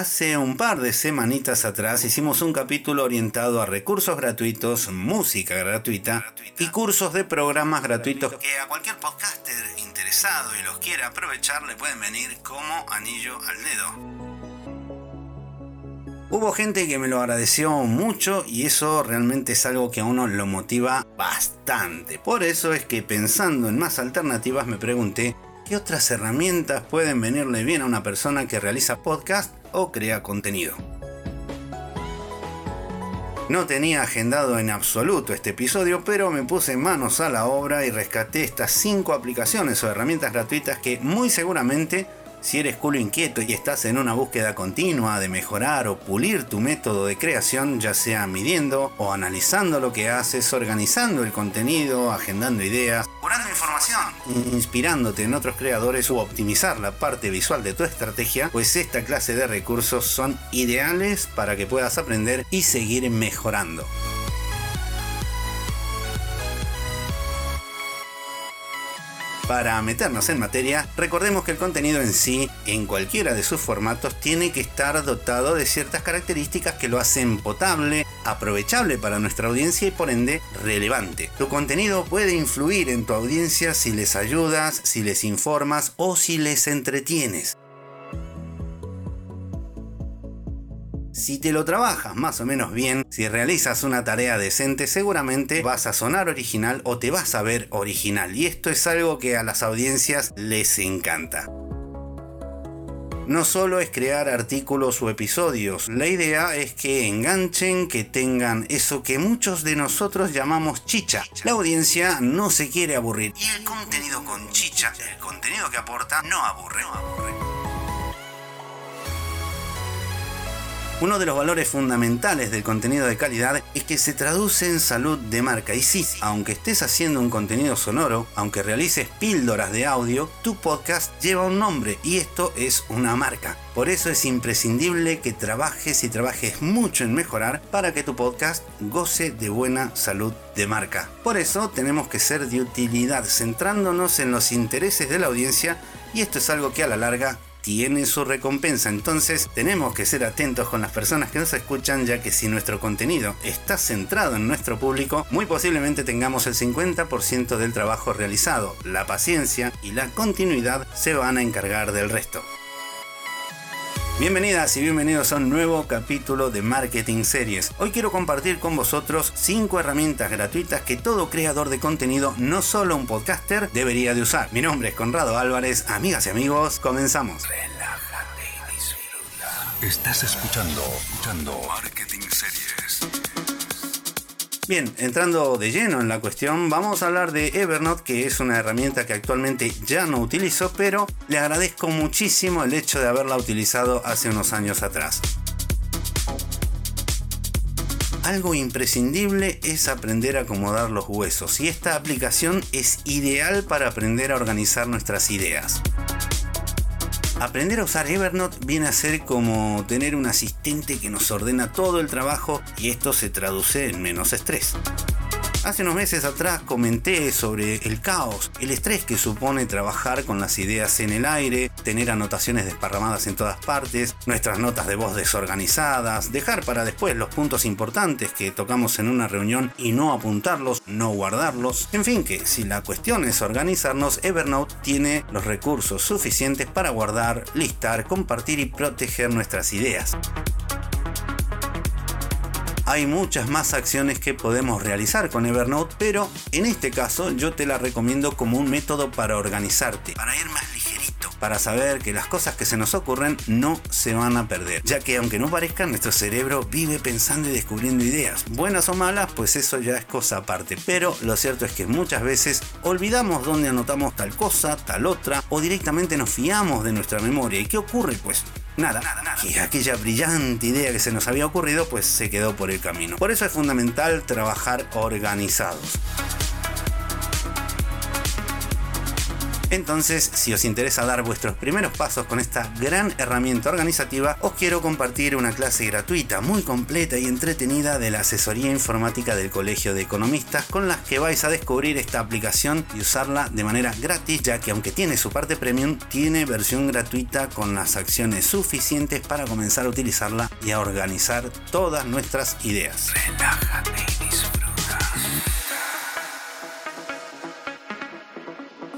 Hace un par de semanitas atrás hicimos un capítulo orientado a recursos gratuitos, música gratuita y cursos de programas gratuitos que a cualquier podcaster interesado y los quiera aprovechar le pueden venir como anillo al dedo. Hubo gente que me lo agradeció mucho y eso realmente es algo que a uno lo motiva bastante. Por eso es que pensando en más alternativas me pregunté qué otras herramientas pueden venirle bien a una persona que realiza podcast o crea contenido. No tenía agendado en absoluto este episodio, pero me puse manos a la obra y rescaté estas 5 aplicaciones o herramientas gratuitas que muy seguramente si eres culo inquieto y estás en una búsqueda continua de mejorar o pulir tu método de creación, ya sea midiendo o analizando lo que haces, organizando el contenido, agendando ideas, curando información, inspirándote en otros creadores u optimizar la parte visual de tu estrategia, pues esta clase de recursos son ideales para que puedas aprender y seguir mejorando. Para meternos en materia, recordemos que el contenido en sí, en cualquiera de sus formatos, tiene que estar dotado de ciertas características que lo hacen potable, aprovechable para nuestra audiencia y por ende relevante. Tu contenido puede influir en tu audiencia si les ayudas, si les informas o si les entretienes. Si te lo trabajas más o menos bien, si realizas una tarea decente, seguramente vas a sonar original o te vas a ver original. Y esto es algo que a las audiencias les encanta. No solo es crear artículos o episodios, la idea es que enganchen, que tengan eso que muchos de nosotros llamamos chicha. La audiencia no se quiere aburrir y el contenido con chicha, el contenido que aporta, no aburre. Aburre. Uno de los valores fundamentales del contenido de calidad es que se traduce en salud de marca. Y sí, aunque estés haciendo un contenido sonoro, aunque realices píldoras de audio, tu podcast lleva un nombre y esto es una marca. Por eso es imprescindible que trabajes y trabajes mucho en mejorar para que tu podcast goce de buena salud de marca. Por eso tenemos que ser de utilidad, centrándonos en los intereses de la audiencia y esto es algo que a la larga tiene su recompensa. Entonces tenemos que ser atentos con las personas que nos escuchan, ya que si nuestro contenido está centrado en nuestro público, muy posiblemente tengamos el 50% del trabajo realizado. La paciencia y la continuidad se van a encargar del resto. Bienvenidas y bienvenidos a un nuevo capítulo de Marketing Series. Hoy quiero compartir con vosotros 5 herramientas gratuitas que todo creador de contenido, no solo un podcaster, debería de usar. Mi nombre es Conrado Álvarez, amigas y amigos, comenzamos. Estás escuchando, escuchando Marketing Series. Bien, entrando de lleno en la cuestión, vamos a hablar de Evernote, que es una herramienta que actualmente ya no utilizo, pero le agradezco muchísimo el hecho de haberla utilizado hace unos años atrás. Algo imprescindible es aprender a acomodar los huesos y esta aplicación es ideal para aprender a organizar nuestras ideas. Aprender a usar Evernote viene a ser como tener un asistente que nos ordena todo el trabajo y esto se traduce en menos estrés. Hace unos meses atrás comenté sobre el caos, el estrés que supone trabajar con las ideas en el aire, tener anotaciones desparramadas en todas partes, nuestras notas de voz desorganizadas, dejar para después los puntos importantes que tocamos en una reunión y no apuntarlos, no guardarlos. En fin, que si la cuestión es organizarnos, Evernote tiene los recursos suficientes para guardar, listar, compartir y proteger nuestras ideas hay muchas más acciones que podemos realizar con Evernote, pero en este caso yo te la recomiendo como un método para organizarte, para ir más ligerito, para saber que las cosas que se nos ocurren no se van a perder, ya que aunque no parezca, nuestro cerebro vive pensando y descubriendo ideas, buenas o malas, pues eso ya es cosa aparte, pero lo cierto es que muchas veces olvidamos dónde anotamos tal cosa, tal otra, o directamente nos fiamos de nuestra memoria. ¿Y qué ocurre? Pues nada, nada, nada. Y aquella brillante idea que se nos había ocurrido, pues se quedó por el camino. Por eso es fundamental trabajar organizados. Entonces, si os interesa dar vuestros primeros pasos con esta gran herramienta organizativa, os quiero compartir una clase gratuita, muy completa y entretenida de la asesoría informática del Colegio de Economistas, con las que vais a descubrir esta aplicación y usarla de manera gratis, ya que aunque tiene su parte premium, tiene versión gratuita con las acciones suficientes para comenzar a utilizarla y a organizar todas nuestras ideas. Relájate.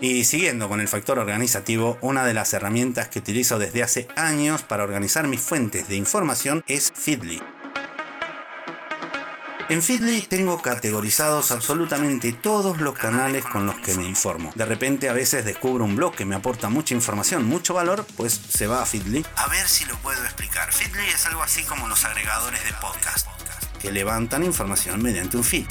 Y siguiendo con el factor organizativo, una de las herramientas que utilizo desde hace años para organizar mis fuentes de información es Feedly. En Feedly tengo categorizados absolutamente todos los canales con los que me informo. De repente a veces descubro un blog que me aporta mucha información, mucho valor, pues se va a Feedly. A ver si lo puedo explicar. Feedly es algo así como los agregadores de podcast, que levantan información mediante un feed.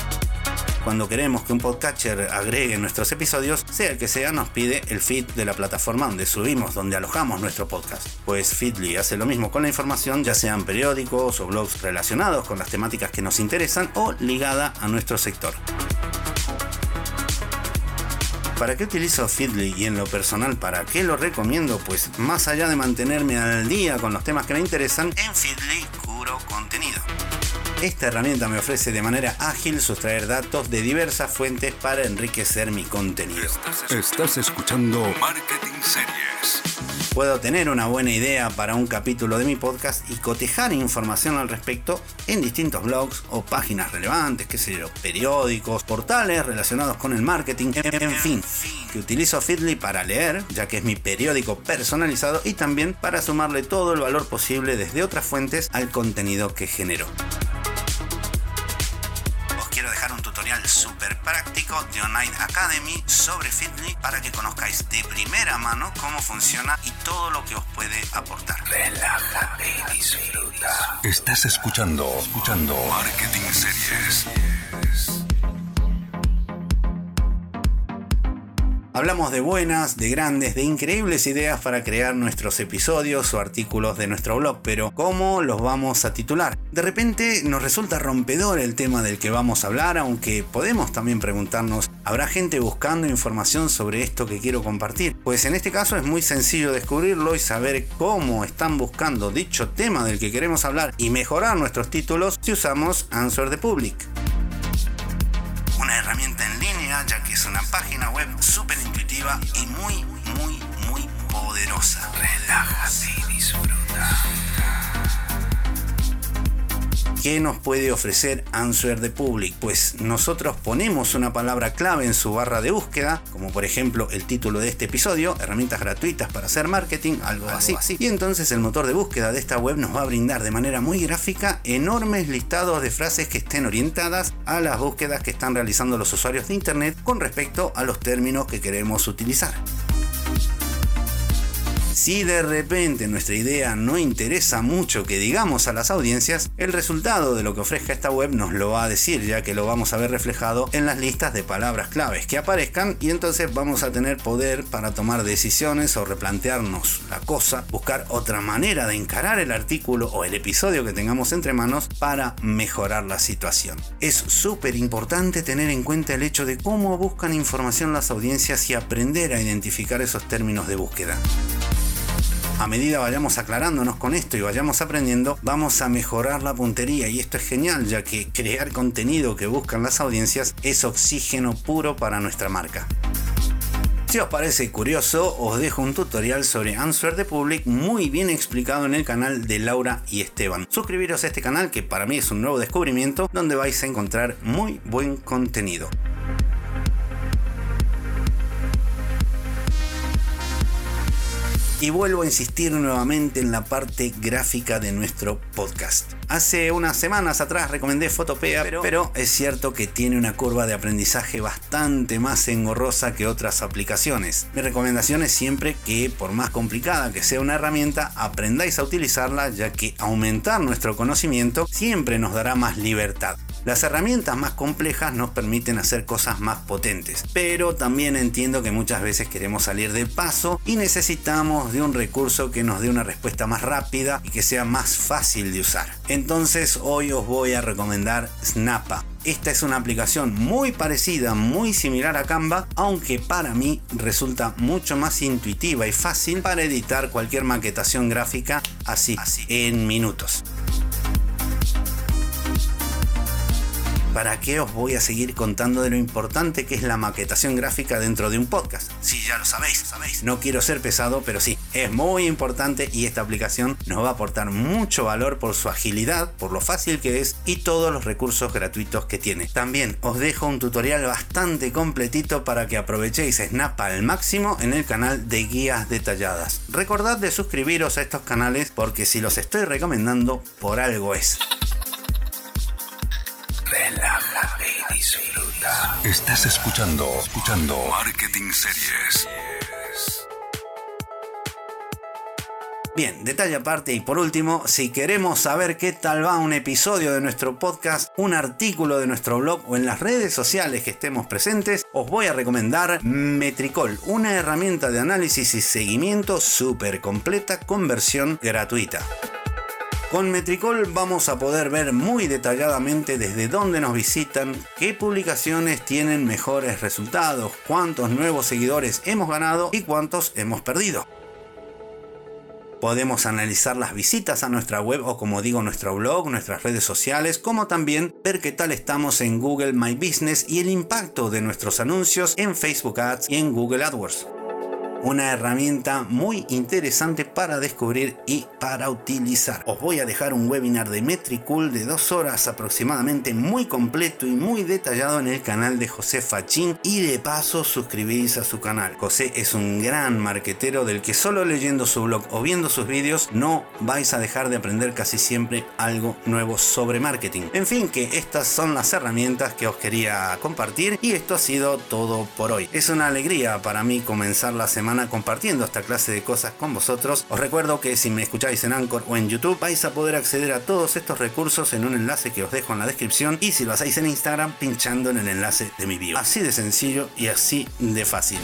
Cuando queremos que un podcatcher agregue nuestros episodios, sea el que sea, nos pide el feed de la plataforma donde subimos, donde alojamos nuestro podcast. Pues Feedly hace lo mismo con la información, ya sean periódicos o blogs relacionados con las temáticas que nos interesan o ligada a nuestro sector. ¿Para qué utilizo Feedly y en lo personal para qué lo recomiendo? Pues más allá de mantenerme al día con los temas que me interesan, en Feedly. Esta herramienta me ofrece de manera ágil sustraer datos de diversas fuentes para enriquecer mi contenido. Estás escuchando Marketing Series. Puedo tener una buena idea para un capítulo de mi podcast y cotejar información al respecto en distintos blogs o páginas relevantes, qué sé yo, periódicos, portales relacionados con el marketing, en fin, que utilizo Feedly para leer, ya que es mi periódico personalizado y también para sumarle todo el valor posible desde otras fuentes al contenido que genero. Súper práctico de Online Academy sobre Feedly para que conozcáis de primera mano cómo funciona y todo lo que os puede aportar. Relájate y disfruta. Estás escuchando, escuchando Marketing Series. Hablamos de buenas, de grandes, de increíbles ideas para crear nuestros episodios o artículos de nuestro blog, pero ¿cómo los vamos a titular? De repente nos resulta rompedor el tema del que vamos a hablar, aunque podemos también preguntarnos, ¿habrá gente buscando información sobre esto que quiero compartir? Pues en este caso es muy sencillo descubrirlo y saber cómo están buscando dicho tema del que queremos hablar y mejorar nuestros títulos si usamos Answer the Public una herramienta en línea, ya que es una página web súper intuitiva y muy, muy, muy poderosa. Relájate ¿Qué nos puede ofrecer Answer the Public? Pues nosotros ponemos una palabra clave en su barra de búsqueda, como por ejemplo el título de este episodio, herramientas gratuitas para hacer marketing, algo, así. así. Y entonces el motor de búsqueda de esta web nos va a brindar de manera muy gráfica enormes listados de frases que estén orientadas a las búsquedas que están realizando los usuarios de Internet con respecto a los términos que queremos utilizar. Si de repente nuestra idea no interesa mucho que digamos a las audiencias, el resultado de lo que ofrezca esta web nos lo va a decir, ya que lo vamos a ver reflejado en las listas de palabras claves que aparezcan y entonces vamos a tener poder para tomar decisiones o replantearnos la cosa, buscar otra manera de encarar el artículo o el episodio que tengamos entre manos para mejorar la situación. Es súper importante tener en cuenta el hecho de cómo buscan información las audiencias y aprender a identificar esos términos de búsqueda a medida vayamos aclarándonos con esto y vayamos aprendiendo, vamos a mejorar la puntería y esto es genial ya que crear contenido que buscan las audiencias es oxígeno puro para nuestra marca. Si os parece curioso, os dejo un tutorial sobre Answer the Public muy bien explicado en el canal de Laura y Esteban. Suscribiros a este canal que para mí es un nuevo descubrimiento donde vais a encontrar muy buen contenido. Y vuelvo a insistir nuevamente en la parte gráfica de nuestro podcast. Hace unas semanas atrás recomendé Photopea, pero, es cierto que tiene una curva de aprendizaje bastante más engorrosa que otras aplicaciones. Mi recomendación es siempre que, por más complicada que sea una herramienta, aprendáis a utilizarla, ya que aumentar nuestro conocimiento siempre nos dará más libertad. Las herramientas más complejas nos permiten hacer cosas más potentes, pero también entiendo que muchas veces queremos salir del paso y necesitamos de un recurso que nos dé una respuesta más rápida y que sea más fácil de usar. Entonces hoy os voy a recomendar Snappa Esta es una aplicación muy parecida, muy similar a Canva, aunque para mí resulta mucho más intuitiva y fácil para editar cualquier maquetación gráfica así, así en minutos. ¿Para qué os voy a seguir contando de lo importante que es la maquetación gráfica dentro de un podcast? Sí, ya lo sabéis, sabéis. No quiero ser pesado, pero sí, es muy importante y esta aplicación nos va a aportar mucho valor por su agilidad, por lo fácil que es y todos los recursos gratuitos que tiene. También os dejo un tutorial bastante completito para que aprovechéis Snap al máximo en el canal de guías detalladas. Recordad de suscribiros a estos canales porque si los estoy recomendando, por algo es. Estás escuchando, escuchando Marketing Series. Bien, detalle aparte y por último, si queremos saber qué tal va un episodio de nuestro podcast, un artículo de nuestro blog o en las redes sociales que estemos presentes, os voy a recomendar Metricol, una herramienta de análisis y seguimiento súper completa con versión gratuita. Con Metricol vamos a poder ver muy detalladamente desde dónde nos visitan, qué publicaciones tienen mejores resultados, cuántos nuevos seguidores hemos ganado y cuántos hemos perdido. Podemos analizar las visitas a nuestra web o como digo nuestro blog, nuestras redes sociales, como también ver qué tal estamos en Google My Business y el impacto de nuestros anuncios en Facebook Ads y en Google AdWords una herramienta muy interesante para descubrir y para utilizar. Os voy a dejar un webinar de Metricool de dos horas aproximadamente, muy completo y muy detallado en el canal de José Fachín y de paso suscribís a su canal. José es un gran marquetero del que solo leyendo su blog o viendo sus vídeos no vais a dejar de aprender casi siempre algo nuevo sobre marketing. En fin, que estas son las herramientas que os quería compartir y esto ha sido todo por hoy. Es una alegría para mí comenzar la semana compartiendo esta clase de cosas con vosotros. Os recuerdo que si me escucháis en Anchor o en YouTube vais a poder acceder a todos estos recursos en un enlace que os dejo en la descripción y si lo hacéis en Instagram pinchando en el enlace de mi bio. Así de sencillo y así de fácil.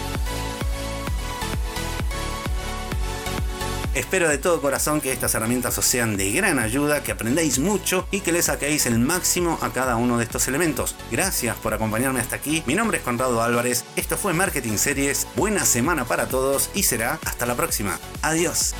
Espero de todo corazón que estas herramientas os sean de gran ayuda, que aprendáis mucho y que le saquéis el máximo a cada uno de estos elementos. Gracias por acompañarme hasta aquí. Mi nombre es Conrado Álvarez. Esto fue Marketing Series. Buena semana para todos y será hasta la próxima. Adiós.